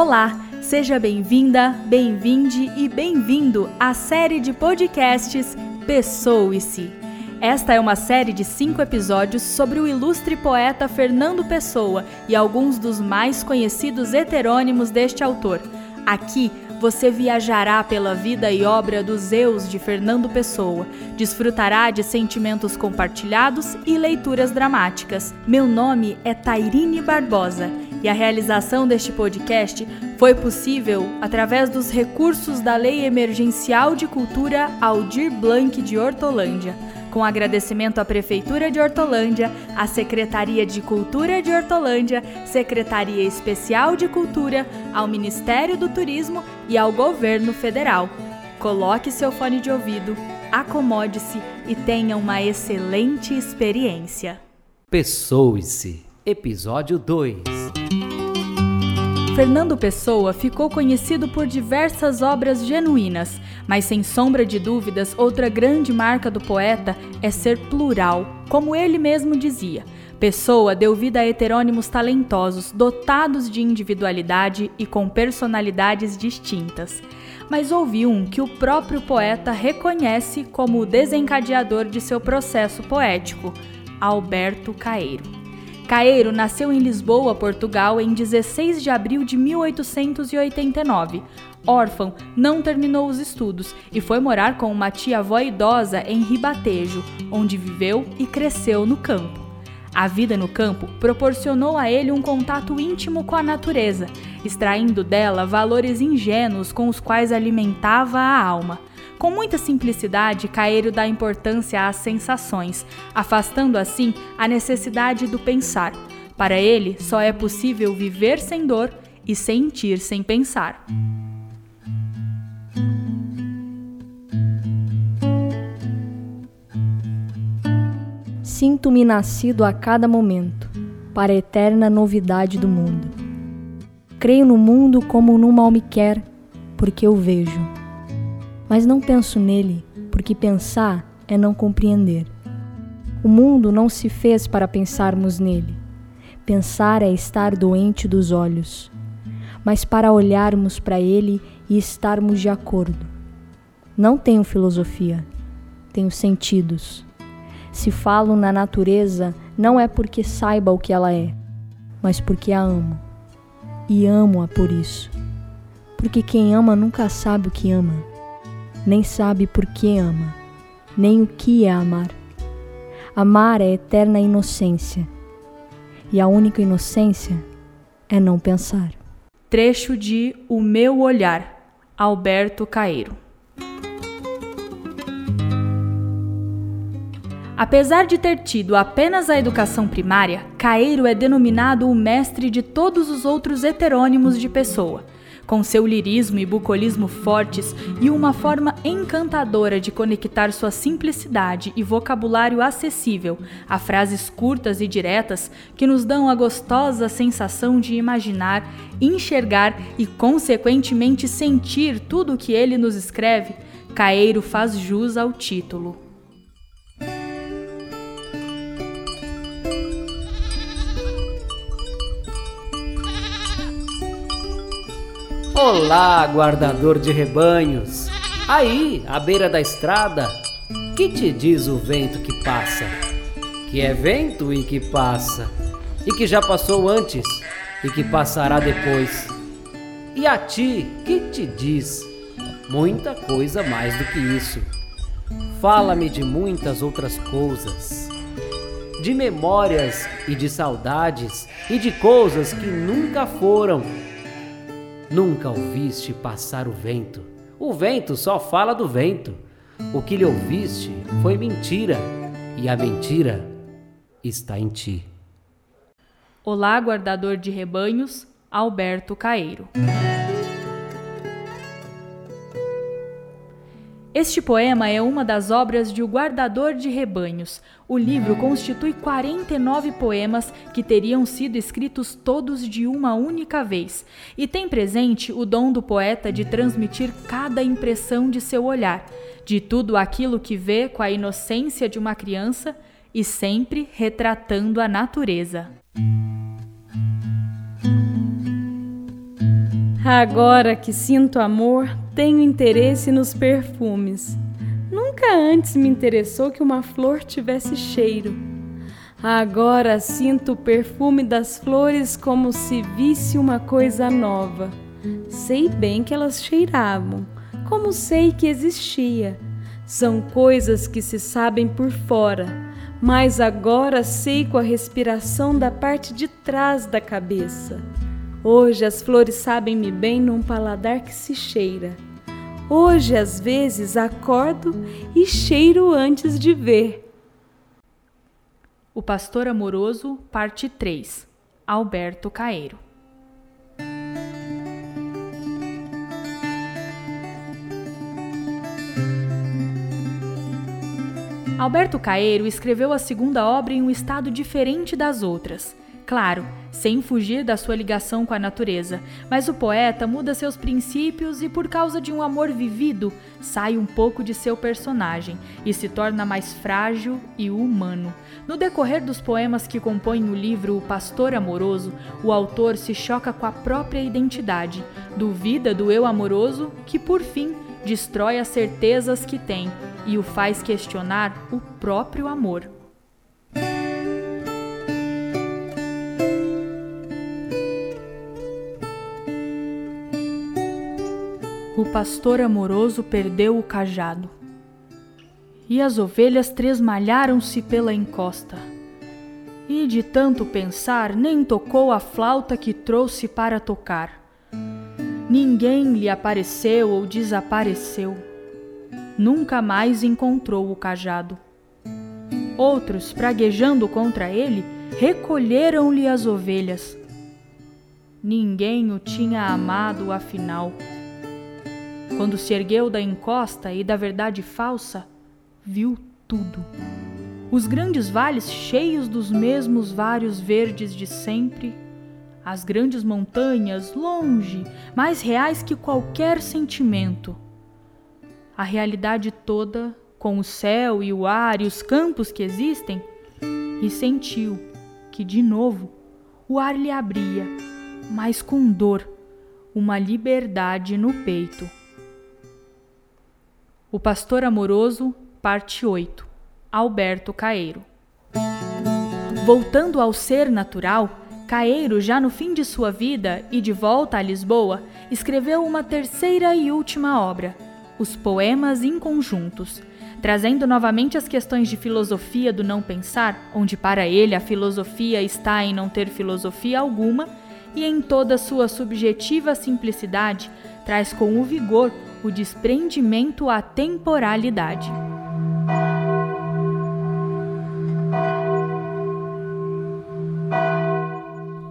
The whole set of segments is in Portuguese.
Olá, seja bem-vinda, bem-vinde e bem-vindo à série de podcasts Pessoe-se. Esta é uma série de cinco episódios sobre o ilustre poeta Fernando Pessoa e alguns dos mais conhecidos heterônimos deste autor. Aqui você viajará pela vida e obra dos Zeus de Fernando Pessoa, desfrutará de sentimentos compartilhados e leituras dramáticas. Meu nome é Tairine Barbosa e a realização deste podcast foi possível através dos recursos da Lei Emergencial de Cultura Aldir Blanc de Hortolândia com agradecimento à Prefeitura de Hortolândia, à Secretaria de Cultura de Hortolândia, Secretaria Especial de Cultura, ao Ministério do Turismo e ao Governo Federal. Coloque seu fone de ouvido, acomode-se e tenha uma excelente experiência. Pessoe-se, episódio 2. Fernando Pessoa ficou conhecido por diversas obras genuínas, mas sem sombra de dúvidas, outra grande marca do poeta é ser plural, como ele mesmo dizia. Pessoa deu vida a heterônimos talentosos, dotados de individualidade e com personalidades distintas. Mas houve um que o próprio poeta reconhece como o desencadeador de seu processo poético, Alberto Caeiro. Caeiro nasceu em Lisboa, Portugal, em 16 de abril de 1889. Órfão, não terminou os estudos e foi morar com uma tia-avó idosa em Ribatejo, onde viveu e cresceu no campo. A vida no campo proporcionou a ele um contato íntimo com a natureza, extraindo dela valores ingênuos com os quais alimentava a alma. Com muita simplicidade, Caeiro dá importância às sensações, afastando assim a necessidade do pensar. Para ele, só é possível viver sem dor e sentir sem pensar. Sinto-me nascido a cada momento, para a eterna novidade do mundo. Creio no mundo como numa alma quer, porque eu vejo mas não penso nele, porque pensar é não compreender. O mundo não se fez para pensarmos nele. Pensar é estar doente dos olhos, mas para olharmos para ele e estarmos de acordo. Não tenho filosofia, tenho sentidos. Se falo na natureza, não é porque saiba o que ela é, mas porque a amo. E amo-a por isso. Porque quem ama nunca sabe o que ama nem sabe por que ama, nem o que é amar. Amar é eterna inocência, e a única inocência é não pensar. Trecho de O Meu Olhar, Alberto Caeiro. Apesar de ter tido apenas a educação primária, Caeiro é denominado o mestre de todos os outros heterônimos de pessoa com seu lirismo e bucolismo fortes e uma forma encantadora de conectar sua simplicidade e vocabulário acessível a frases curtas e diretas que nos dão a gostosa sensação de imaginar, enxergar e, consequentemente, sentir tudo o que ele nos escreve, Caeiro faz jus ao título. Olá, guardador de rebanhos. Aí, à beira da estrada, que te diz o vento que passa? Que é vento e que passa, e que já passou antes e que passará depois. E a ti, que te diz? Muita coisa mais do que isso. Fala-me de muitas outras coisas. De memórias e de saudades e de coisas que nunca foram Nunca ouviste passar o vento. O vento só fala do vento. O que lhe ouviste foi mentira, e a mentira está em ti. Olá, guardador de rebanhos, Alberto Caeiro. Este poema é uma das obras de O Guardador de Rebanhos. O livro constitui 49 poemas que teriam sido escritos todos de uma única vez, e tem presente o dom do poeta de transmitir cada impressão de seu olhar, de tudo aquilo que vê com a inocência de uma criança e sempre retratando a natureza. Agora que sinto amor, tenho interesse nos perfumes. Nunca antes me interessou que uma flor tivesse cheiro. Agora sinto o perfume das flores como se visse uma coisa nova. Sei bem que elas cheiravam, como sei que existia. São coisas que se sabem por fora, mas agora sei com a respiração da parte de trás da cabeça. Hoje as flores sabem-me bem num paladar que se cheira. Hoje, às vezes, acordo e cheiro antes de ver. O Pastor Amoroso, parte 3 Alberto Caeiro Alberto Caeiro escreveu a segunda obra em um estado diferente das outras. Claro, sem fugir da sua ligação com a natureza, mas o poeta muda seus princípios e, por causa de um amor vivido, sai um pouco de seu personagem e se torna mais frágil e humano. No decorrer dos poemas que compõem o livro O Pastor Amoroso, o autor se choca com a própria identidade, duvida do eu amoroso, que por fim destrói as certezas que tem e o faz questionar o próprio amor. O pastor amoroso perdeu o cajado. E as ovelhas tresmalharam-se pela encosta. E de tanto pensar, nem tocou a flauta que trouxe para tocar. Ninguém lhe apareceu ou desapareceu. Nunca mais encontrou o cajado. Outros, praguejando contra ele, recolheram-lhe as ovelhas. Ninguém o tinha amado, afinal. Quando se ergueu da encosta e da verdade falsa, viu tudo. Os grandes vales cheios dos mesmos vários verdes de sempre, as grandes montanhas longe, mais reais que qualquer sentimento. A realidade toda, com o céu e o ar e os campos que existem, e sentiu que, de novo, o ar lhe abria, mas com dor, uma liberdade no peito. O Pastor Amoroso, parte 8. Alberto Caeiro. Voltando ao ser natural, Caeiro, já no fim de sua vida e de volta a Lisboa, escreveu uma terceira e última obra, Os Poemas Inconjuntos, trazendo novamente as questões de filosofia do não pensar, onde para ele a filosofia está em não ter filosofia alguma, e em toda sua subjetiva simplicidade, traz com o vigor o desprendimento à temporalidade.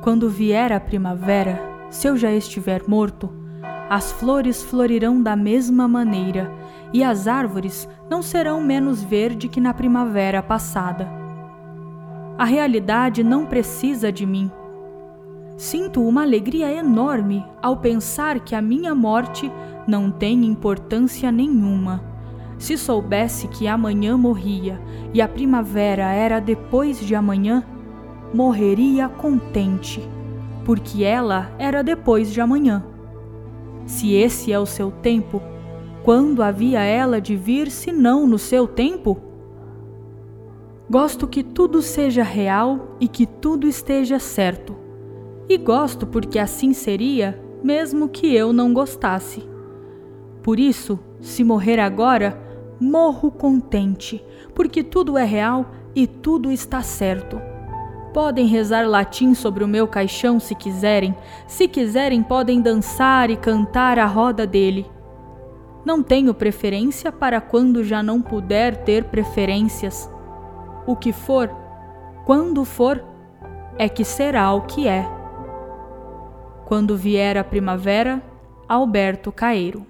Quando vier a primavera, se eu já estiver morto, as flores florirão da mesma maneira e as árvores não serão menos verde que na primavera passada. A realidade não precisa de mim. Sinto uma alegria enorme ao pensar que a minha morte não tem importância nenhuma. Se soubesse que amanhã morria e a primavera era depois de amanhã, morreria contente, porque ela era depois de amanhã. Se esse é o seu tempo, quando havia ela de vir se não no seu tempo? Gosto que tudo seja real e que tudo esteja certo. E gosto porque assim seria, mesmo que eu não gostasse. Por isso, se morrer agora, morro contente, porque tudo é real e tudo está certo. Podem rezar latim sobre o meu caixão se quiserem, se quiserem, podem dançar e cantar à roda dele. Não tenho preferência para quando já não puder ter preferências. O que for, quando for, é que será o que é. Quando vier a primavera, Alberto Caeiro.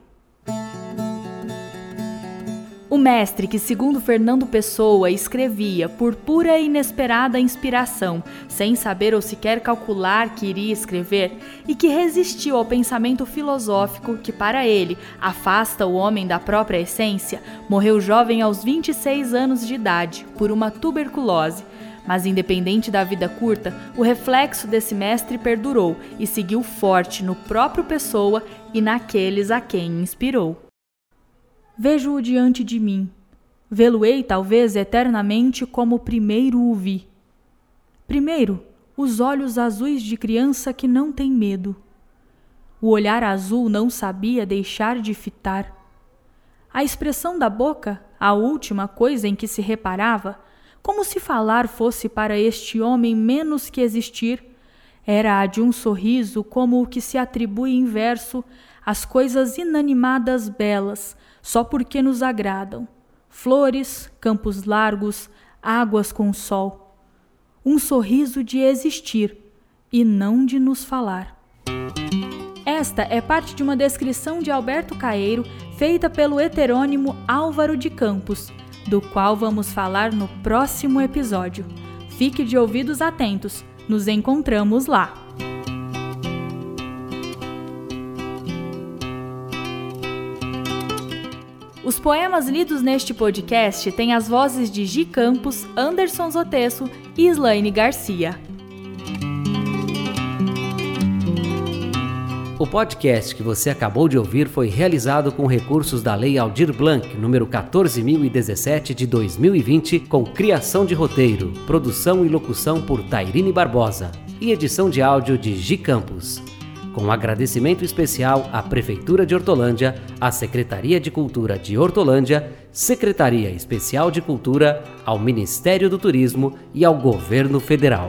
O mestre, que segundo Fernando Pessoa escrevia por pura e inesperada inspiração, sem saber ou sequer calcular que iria escrever, e que resistiu ao pensamento filosófico que, para ele, afasta o homem da própria essência, morreu jovem aos 26 anos de idade por uma tuberculose, Mas, independente da vida curta, o reflexo desse mestre perdurou e seguiu forte no próprio Pessoa e naqueles a quem inspirou. Vejo-o diante de mim. Vê-lo-ei, talvez, eternamente como primeiro o vi. Primeiro, os olhos azuis de criança que não tem medo. O olhar azul não sabia deixar de fitar. A expressão da boca, a última coisa em que se reparava, como se falar fosse para este homem menos que existir, era a de um sorriso como o que se atribui em verso às coisas inanimadas belas, só porque nos agradam. Flores, campos largos, águas com sol. Um sorriso de existir e não de nos falar. Esta é parte de uma descrição de Alberto Caeiro feita pelo heterônimo Álvaro de Campos, do qual vamos falar no próximo episódio. Fique de ouvidos atentos, nos encontramos lá! Os poemas lidos neste podcast têm as vozes de Gi Campos, Anderson Zotesso e Slaine Garcia. O podcast que você acabou de ouvir foi realizado com recursos da Lei Aldir Blanc, número 14017 de 2020, com criação de roteiro, produção e locução por Tairine Barbosa e edição de áudio de Gi Campos. Com agradecimento especial à Prefeitura de Hortolândia, à Secretaria de Cultura de Hortolândia, Secretaria Especial de Cultura, ao Ministério do Turismo e ao Governo Federal.